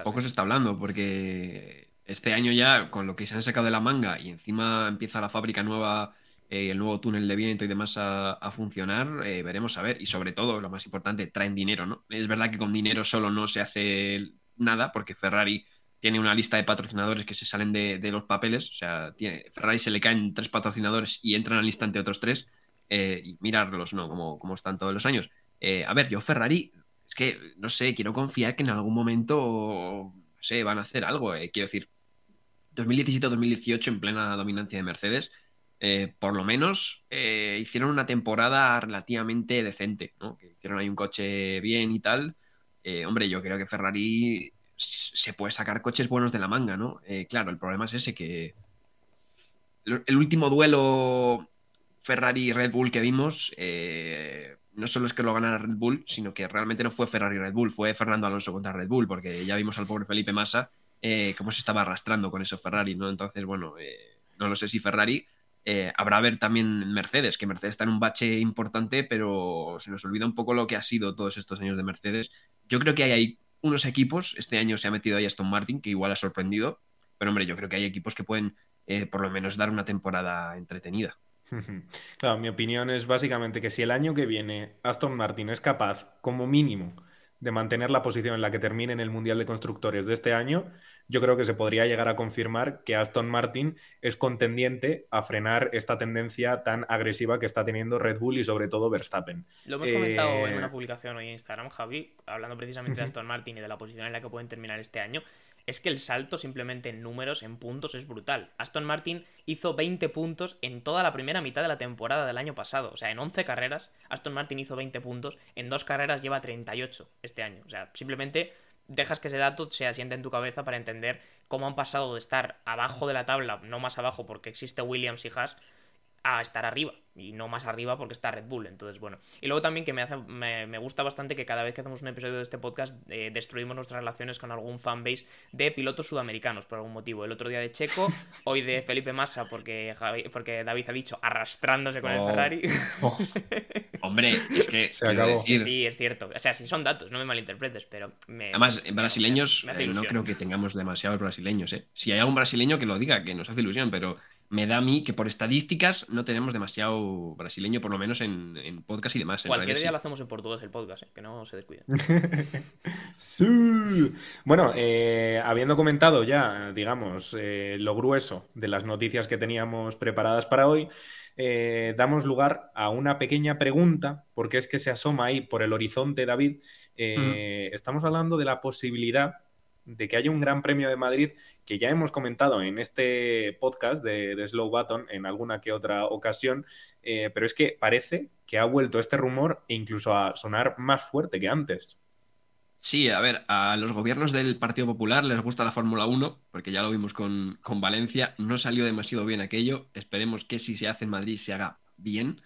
poco ¿eh? se está hablando porque este año ya, con lo que se han sacado de la manga y encima empieza la fábrica nueva, eh, el nuevo túnel de viento y demás a, funcionar, eh, veremos a ver. Y sobre todo, lo más importante, traen dinero, ¿no? Es verdad que con dinero solo no se hace nada porque Ferrari tiene una lista de patrocinadores que se salen de, los papeles. O sea, tiene, Ferrari se le caen tres patrocinadores y entran al instante otros tres. Eh, y mirarlos, ¿no? Como, como están todos los años. Eh, a ver, yo Ferrari, es que, no sé, quiero confiar que en algún momento, no van a hacer algo. Eh. Quiero decir, 2017-2018 en plena dominancia de Mercedes, por lo menos hicieron una temporada relativamente decente, ¿no? Hicieron ahí un coche bien y tal. hombre, yo creo que Ferrari se puede sacar coches buenos de la manga, ¿no? Eh, claro, el problema es ese que el último duelo Ferrari-Red Bull que vimos, eh, no solo es que lo ganara Red Bull, sino que realmente no fue Ferrari-Red Bull, fue Fernando Alonso contra Red Bull, porque ya vimos al pobre Felipe Massa eh, cómo se estaba arrastrando con eso Ferrari, ¿no? Entonces, bueno, no lo sé si Ferrari... habrá a ver también Mercedes, que Mercedes está en un bache importante, pero se nos olvida un poco lo que ha sido todos estos años de Mercedes. Yo creo que hay ahí unos equipos, este año se ha metido ahí Aston Martin, que igual ha sorprendido, pero hombre, yo creo que hay equipos que pueden eh, por lo menos dar una temporada entretenida. [laughs] Claro, mi opinión es básicamente que si el año que viene Aston Martin es capaz, como mínimo, de mantener la posición en la que termine en el Mundial de Constructores de este año, yo creo que se podría llegar a confirmar que Aston Martin es contendiente a frenar esta tendencia tan agresiva que está teniendo Red Bull y sobre todo Verstappen. Lo hemos comentado en eh, una publicación hoy en Instagram, Javi, hablando precisamente de Aston Martin y de la posición en la que pueden terminar este año es que el salto simplemente en números, en puntos, es brutal. Aston Martin hizo 20 puntos en toda la primera mitad de la temporada del año pasado. O sea, en 11 carreras, Aston Martin hizo 20 puntos, en dos carreras lleva 38 este año. O sea, simplemente dejas que ese dato se asiente en tu cabeza para entender cómo han pasado de estar abajo de la tabla, no más abajo porque existe Williams y Haas, a estar arriba y no más arriba porque está Red Bull. Entonces, bueno. Y luego también que me, hace, me, gusta bastante que cada vez que hacemos un episodio de este podcast eh, destruimos nuestras relaciones con algún fanbase de pilotos sudamericanos por algún motivo. El otro día de Checo, [laughs] hoy de Felipe Massa porque, porque David ha dicho arrastrándose con el oh. Ferrari. [laughs] Oh. [laughs] Hombre, es que se acabó. Sí, es cierto. O sea, si son datos, no me malinterpretes, pero... Además, brasileños, eh, no creo que tengamos demasiados brasileños. ¿eh? Si hay algún brasileño que lo diga, que nos hace ilusión, pero me da a mí que por estadísticas no tenemos demasiado brasileño, por lo menos en, podcast y demás. Cualquier día lo hacemos en portugués el podcast, ¿eh? que no se descuide. [laughs] sí. Bueno, eh, habiendo comentado ya, digamos, eh, lo grueso de las noticias que teníamos preparadas para hoy, damos lugar a una pequeña pregunta, porque es que se asoma ahí por el horizonte, David. Estamos hablando de la posibilidad de que haya un Gran Premio de Madrid que ya hemos comentado en este podcast de, Slow Button en alguna que otra ocasión, eh, pero es que parece que ha vuelto este rumor e incluso a sonar más fuerte que antes. Sí, a ver, a los gobiernos del Partido Popular les gusta la Fórmula 1, porque ya lo vimos con, Valencia, no salió demasiado bien aquello, esperemos que si se hace en Madrid se haga bien.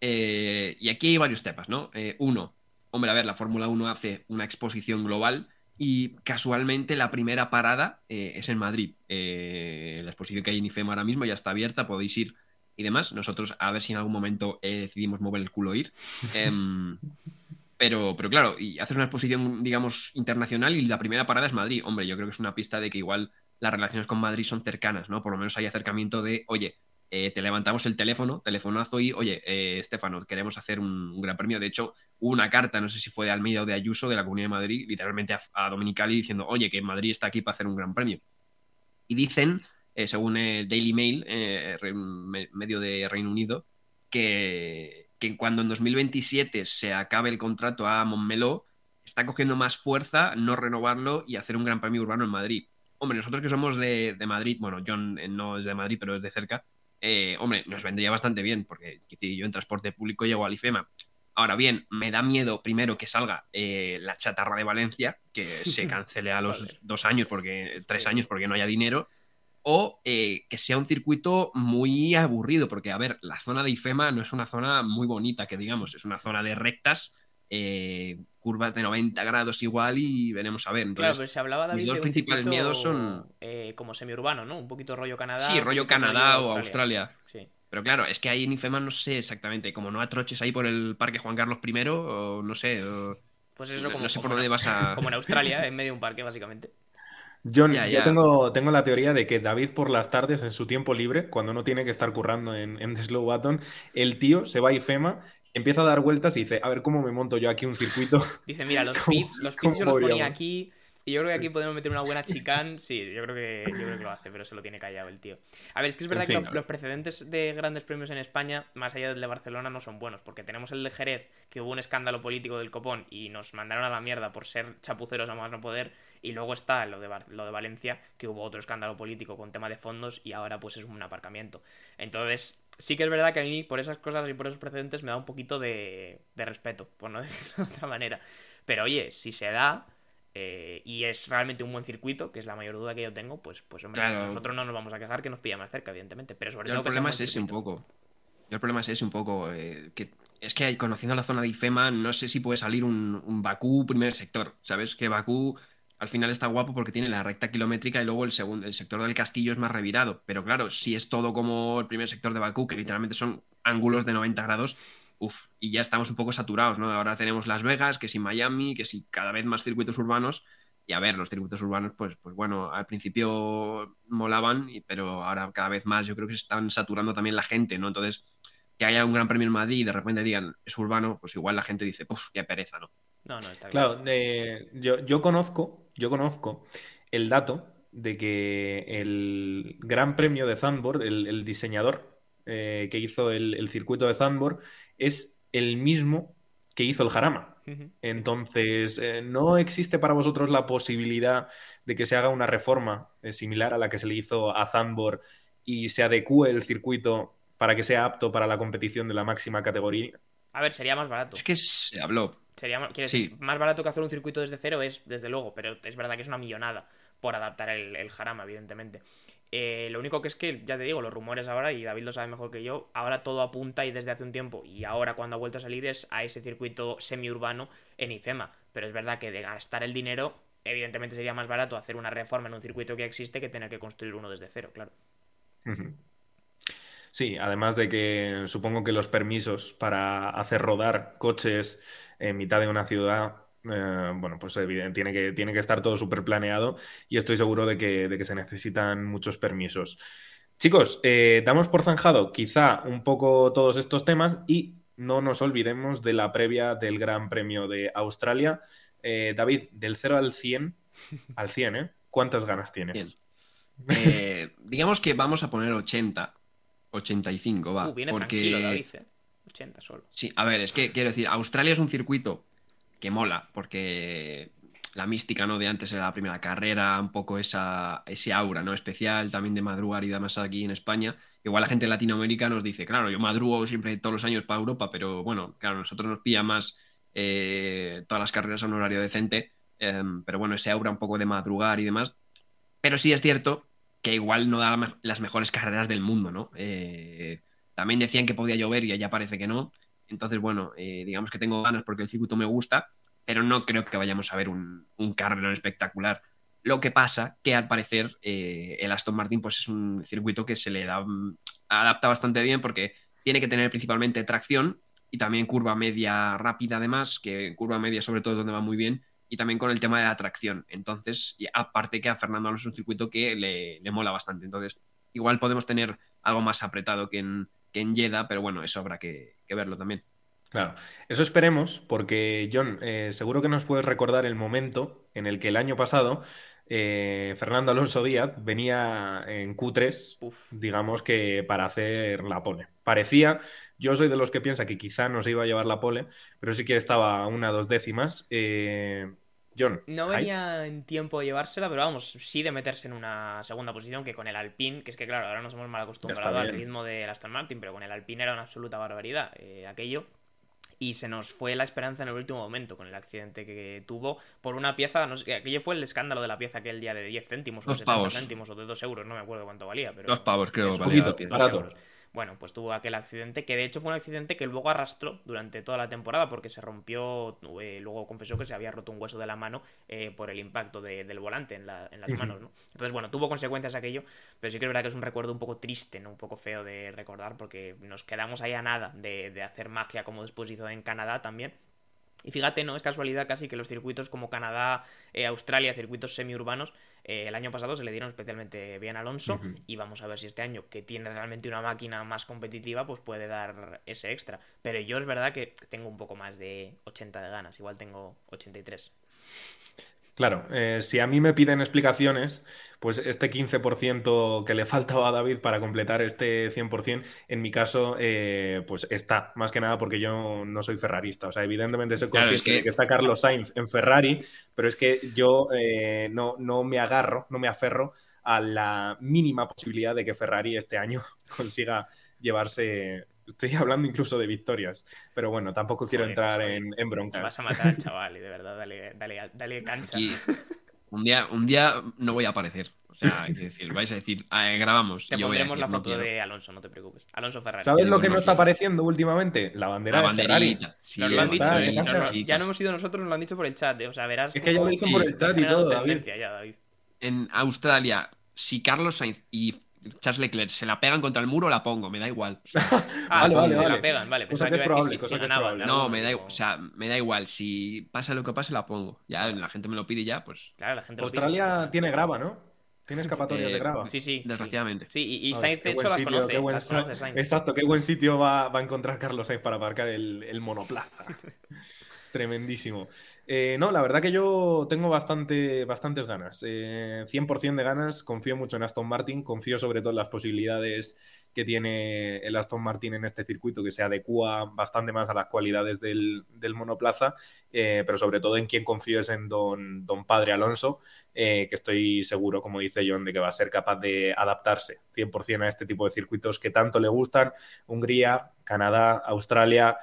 Eh, y aquí hay varios temas, ¿no? Eh, uno, hombre, a ver, la Fórmula 1 hace una exposición global y casualmente la primera parada eh, es en Madrid. Eh, la exposición que hay en IFEM ahora mismo ya está abierta, podéis ir y demás. Nosotros a ver si en algún momento eh, decidimos mover el culo e ir. [laughs] Em, pero, pero claro, y haces una exposición, digamos, internacional y la primera parada es Madrid. Hombre, yo creo que es una pista de que igual las relaciones con Madrid son cercanas, ¿no? Por lo menos hay acercamiento de, oye, eh, te levantamos el teléfono, telefonazo y, oye, eh, Estefano, queremos hacer un, gran premio. De hecho, hubo una carta, no sé si fue de Almeida o de Ayuso, de la Comunidad de Madrid, literalmente a, a Dominicali diciendo, oye, que Madrid está aquí para hacer un gran premio. Y dicen, eh, según Daily Mail, medio de Reino Unido, que, que cuando en 2027 se acabe el contrato a Montmeló, está cogiendo más fuerza no renovarlo y hacer un gran premio urbano en Madrid. Hombre, nosotros que somos de, de Madrid, bueno, John no es de Madrid, pero es de cerca, eh, hombre, nos vendría bastante bien, porque yo en transporte público llego al IFEMA. Ahora bien, me da miedo primero que salga eh, la chatarra de Valencia, que se [laughs] cancele a los dos años, porque tres años, porque no haya dinero, o eh, que sea un circuito muy aburrido, porque a ver, la zona de IFEMA no es una zona muy bonita, que digamos, es una zona de rectas eh, curvas de 90 grados igual y veremos a ver. Entonces, claro, pues se hablaba David, mis dos principales miedos son... Eh, como semiurbano, ¿no? Un poquito rollo Canadá. Sí, rollo Canadá o Australia. Sí. Pero claro, es que ahí en IFEMA no sé exactamente, como no atroches ahí por el Parque Juan Carlos I, o no sé. Pues eso, como, no sé como por dónde vas a. Como en Australia, en medio de un parque, básicamente. John, Ya, yo ya. tengo, tengo la teoría de que David por las tardes, en su tiempo libre, cuando no tiene que estar currando en, en The [laughs] Slow Button, el tío se va a IFEMA, empieza a dar vueltas y dice, a ver cómo me monto yo aquí un circuito. [laughs] Dice, mira, los [laughs] ¿Cómo- pits, los pits yo los ponía aquí. Y yo creo que aquí podemos meter una buena chicane. Sí, yo creo que, yo creo que lo hace, pero se lo tiene callado el tío. A ver, es que es verdad En que lo- los precedentes de grandes premios en España, más allá del de Barcelona, no son buenos. Porque tenemos el de Jerez, que hubo un escándalo político del copón y nos mandaron a la mierda por ser chapuceros a más no poder. Y luego está lo de, lo de Valencia, que hubo otro escándalo político con tema de fondos y ahora pues es un aparcamiento. Entonces, sí que es verdad que a mí por esas cosas y por esos precedentes me da un poquito de, de respeto, por no [laughs] decirlo de otra manera. Pero oye, si se da eh, y es realmente un buen circuito, que es la mayor duda que yo tengo, pues, pues hombre, Claro. nosotros no nos vamos a quejar que nos pilla más cerca, evidentemente. Pero sobre Yo todo el que problema es ese un poco. Yo el problema es ese un poco. eh, que es que conociendo la zona de IFEMA, no sé si puede salir un, un Bakú primer sector. ¿Sabes? Que Bakú al final está guapo porque tiene la recta kilométrica y luego el, segundo, el sector del castillo es más revirado. Pero claro, si es todo como el primer sector de Bakú, que literalmente son ángulos de 90 grados, uff, y ya estamos un poco saturados, ¿no? Ahora tenemos Las Vegas, que si Miami, que si cada vez más circuitos urbanos. Y a ver, los circuitos urbanos, pues, pues bueno, al principio molaban, pero ahora cada vez más yo creo que se están saturando también la gente, ¿no? Entonces, que haya un gran premio en Madrid y de repente digan es urbano, pues igual la gente dice, puf, qué pereza, ¿no? No, no, está claro. Claro, eh, yo, yo conozco, yo conozco el dato de que el Gran Premio de Zandvoort, el, el diseñador eh, que hizo el, el circuito de Zandvoort, es el mismo que hizo el Jarama. Entonces, eh, ¿no existe para vosotros la posibilidad de que se haga una reforma eh, similar a la que se le hizo a Zandvoort y se adecue el circuito para que sea apto para la competición de la máxima categoría? A ver, sería más barato. Es que se habló. Sería Sí. más barato que hacer un circuito desde cero es, desde luego, pero es verdad que es una millonada por adaptar el, el Jarama, evidentemente. Eh, lo único que es que, ya te digo, los rumores ahora, y David lo sabe mejor que yo, ahora todo apunta y desde hace un tiempo, y ahora cuando ha vuelto a salir es a ese circuito semiurbano en IFEMA. Pero es verdad que de gastar el dinero, evidentemente sería más barato hacer una reforma en un circuito que existe que tener que construir uno desde cero, claro. Sí, además de que supongo que los permisos para hacer rodar coches en mitad de una ciudad, eh, bueno, pues tiene que, tiene que estar todo súper planeado y estoy seguro de que, se necesitan muchos permisos. Chicos, eh, damos por zanjado quizá un poco todos estos temas y no nos olvidemos de la previa del Gran Premio de Australia. Eh, David, del 0 al 100, al 100, ¿eh? ¿Cuántas ganas tienes? Eh, digamos que vamos a poner 80, 85, va. Uh, viene porque... tranquilo, David, ¿eh? 80 solo. Sí, a ver, es que quiero decir, Australia es un circuito que mola, porque la mística, ¿no? De antes era la primera carrera, un poco esa, ese aura, ¿no? Especial también de madrugar y demás aquí en España. Igual la gente de Latinoamérica nos dice, claro, yo madrugo siempre todos los años para Europa, pero bueno, claro, nosotros nos pilla más eh, todas las carreras a un horario decente, eh, pero bueno, ese aura un poco de madrugar y demás. Pero sí es cierto que igual no da las mejores carreras del mundo, ¿no? Eh, también decían que podía llover y ya parece que no. Entonces, bueno, eh, digamos que tengo ganas porque el circuito me gusta, pero no creo que vayamos a ver un, un carrerón espectacular. Lo que pasa que al parecer eh, el Aston Martin pues es un circuito que se le da, mm, adapta bastante bien porque tiene que tener principalmente tracción y también curva media rápida además, que curva media sobre todo es donde va muy bien y también con el tema de la atracción. Entonces, aparte que a Fernando Alonso es un circuito que le, le mola bastante. Entonces, igual podemos tener algo más apretado que en, que en Jeddah, pero bueno, eso habrá que, verlo también. Claro, eso esperemos, porque John, eh, seguro que nos puedes recordar el momento en el que el año pasado eh, Fernando Alonso Díaz venía en Q3, digamos que para hacer la pole. Parecía, yo soy de los que piensa que quizá no se iba a llevar la pole, pero sí que estaba una dos décimas. Eh, John. No venía en tiempo de llevársela, pero vamos, sí de meterse en una segunda posición que con el Alpine, que es que claro, ahora nos hemos mal acostumbrado al ritmo del Aston Martin, pero con el Alpine era una absoluta barbaridad eh, aquello. Y se nos fue la esperanza en el último momento con el accidente que tuvo por una pieza, no sé, aquello fue el escándalo de la pieza aquel día de 10 céntimos o 70 céntimos o de 2 euros, no me acuerdo cuánto valía. Pero dos pavos creo, valía poquito, bueno, pues tuvo aquel accidente, que de hecho fue un accidente que luego arrastró durante toda la temporada, porque se rompió, eh, luego confesó que se había roto un hueso de la mano eh, por el impacto del volante en, las manos, ¿no? Entonces, bueno, tuvo consecuencias aquello, pero sí que es verdad que es un recuerdo un poco triste, ¿no? Un poco feo de recordar, porque nos quedamos ahí a nada de, de hacer magia como después hizo en Canadá también. Y fíjate, no es casualidad casi que los circuitos como Canadá, eh, Australia, circuitos semiurbanos, eh, el año pasado se le dieron especialmente bien a Alonso y vamos a ver si este año, que tiene realmente una máquina más competitiva, pues puede dar ese extra. Pero yo es verdad que tengo un poco más de 80 de ganas, igual tengo 83. Claro, eh, si a mí me piden explicaciones, pues este 15% que le faltaba a David para completar este 100%, en mi caso, eh, pues está, más que nada porque yo no soy ferrarista. O sea, evidentemente soy consciente que... de que está Carlos Sainz en Ferrari, pero es que yo eh, no, no me agarro, no me aferro a la mínima posibilidad de que Ferrari este año [laughs] consiga llevarse Estoy [laughs] hablando incluso de victorias, pero bueno, tampoco quiero entrar en, en bronca. vas a matar al [laughs] chaval y de verdad, dale, dale, dale cancha. un, día, un día no voy a aparecer. O sea, hay que decir, vais a decir, ah, grabamos. Te pondremos la foto de Alonso, no te preocupes. Alonso Ferrari. ¿Sabes lo que no está apareciendo últimamente? La bandera de Ferrari. nos lo han dicho, ¿eh? ya no hemos sido nosotros, nos lo han dicho por el chat. ¿eh? O sea, verás. Es que ya lo dicen por el chat y todo, David. En Australia, si Carlos Sainz y Charles Leclerc se la pegan contra el muro, la pongo, me da igual. [laughs] ah, vale, vale, se la pegan, vale. Pensaba que, iba a decir si, No, me da, igual, o sea, me da igual. Si pasa lo que pase, la pongo. Ya la gente me lo pide ya, pues. Claro, la gente Australia tiene grava, ¿no? Tiene escapatorias de eh, grava. Sí, sí. Desgraciadamente. Sí, y, y Sainz, de hecho, las conoce, Exacto, qué buen sitio va, va, a encontrar Carlos Sainz para aparcar el, el monoplaza. [laughs] Tremendísimo. Eh, no, la verdad que yo tengo bastante, bastantes ganas. 100% eh, de ganas. Confío mucho en Aston Martin. Confío sobre todo en las posibilidades que tiene el Aston Martin en este circuito, que se adecua bastante más a las cualidades del, monoplaza. Eh, pero sobre todo en quien confío es en don, don Padre Alonso, que estoy seguro, como dice John, de que va a ser capaz de adaptarse 100% a este tipo de circuitos que tanto le gustan. Hungría, Canadá, Australia,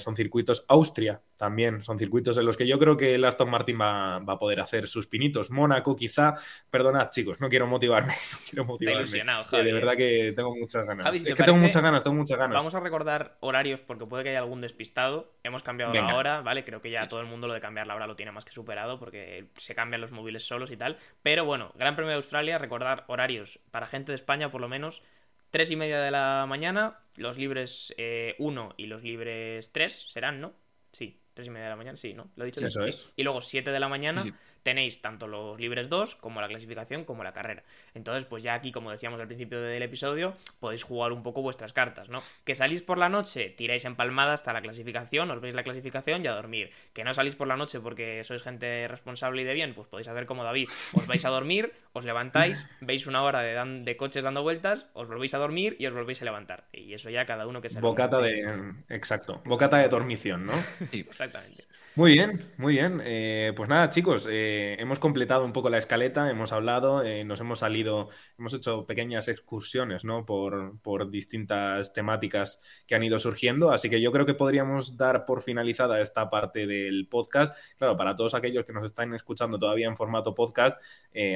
son circuitos. Austria también son circuitos en los que yo creo que el Aston Martin va, a poder hacer sus pinitos. Mónaco, quizá. Perdonad, chicos, no quiero motivarme. [laughs] No quiero motivarme. Eh, de verdad que tengo muchas ganas. es que tengo muchas ganas, tengo muchas ganas. Vamos a recordar horarios porque puede que haya algún despistado. Hemos cambiado la hora, ¿vale? Creo que ya todo el mundo lo de cambiar la hora lo tiene más que superado porque se cambian los móviles solos y tal. Pero bueno, Gran Premio de Australia, recordar horarios para gente de España por lo menos. Tres y media de la mañana, los libres 1 eh, y los libres 3 serán, ¿no? Sí, Tres y media de la mañana, sí, ¿no? Lo he dicho. Eso es. Y luego 7 de la mañana tenéis tanto los libres 2 como la clasificación como la carrera. Entonces, pues ya aquí, como decíamos al principio del episodio, podéis jugar un poco vuestras cartas, ¿no? Que salís por la noche, tiráis empalmada hasta la clasificación, os veis la clasificación y a dormir. Que no salís por la noche porque sois gente responsable y de bien, pues podéis hacer como David. Os vais a dormir, os levantáis, veis una hora de, de coches dando vueltas, os volvéis a dormir y os volvéis a levantar. Y eso ya cada uno que se Bocata de. Exacto. Bocata de dormición, ¿no? Sí, exactamente. Muy bien, muy bien. Eh, pues nada, chicos, eh, hemos completado un poco la escaleta, hemos hablado, eh, nos hemos salido, hemos hecho pequeñas excursiones, ¿no? Por, por, distintas temáticas que han ido surgiendo. Así que yo creo que podríamos dar por finalizada esta parte del podcast. Claro, para todos aquellos que nos están escuchando todavía en formato podcast,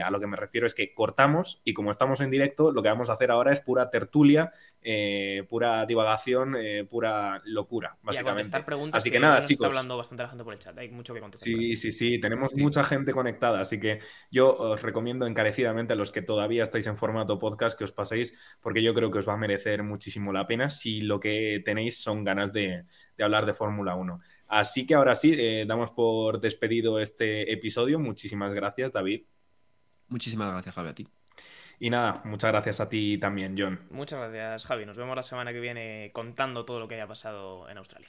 a lo que me refiero es que cortamos y como estamos en directo, lo que vamos a hacer ahora es pura tertulia, pura divagación, pura locura, básicamente. Así que, nada, chicos. Está hablando bastante la gente el chat. Hay mucho que contestar. Sí, sí, sí. Tenemos mucha gente gente conectada. Así que yo os recomiendo encarecidamente a los que todavía estáis en formato podcast que os paséis, porque yo creo que os va a merecer muchísimo la pena si lo que tenéis son ganas de, hablar de Fórmula 1. Así que ahora sí, eh, damos por despedido este episodio. Muchísimas gracias, David. Muchísimas gracias, Javi, a ti. Y nada, muchas gracias a ti también, John. Muchas gracias, Javi. Nos vemos la semana que viene contando todo lo que haya pasado en Australia.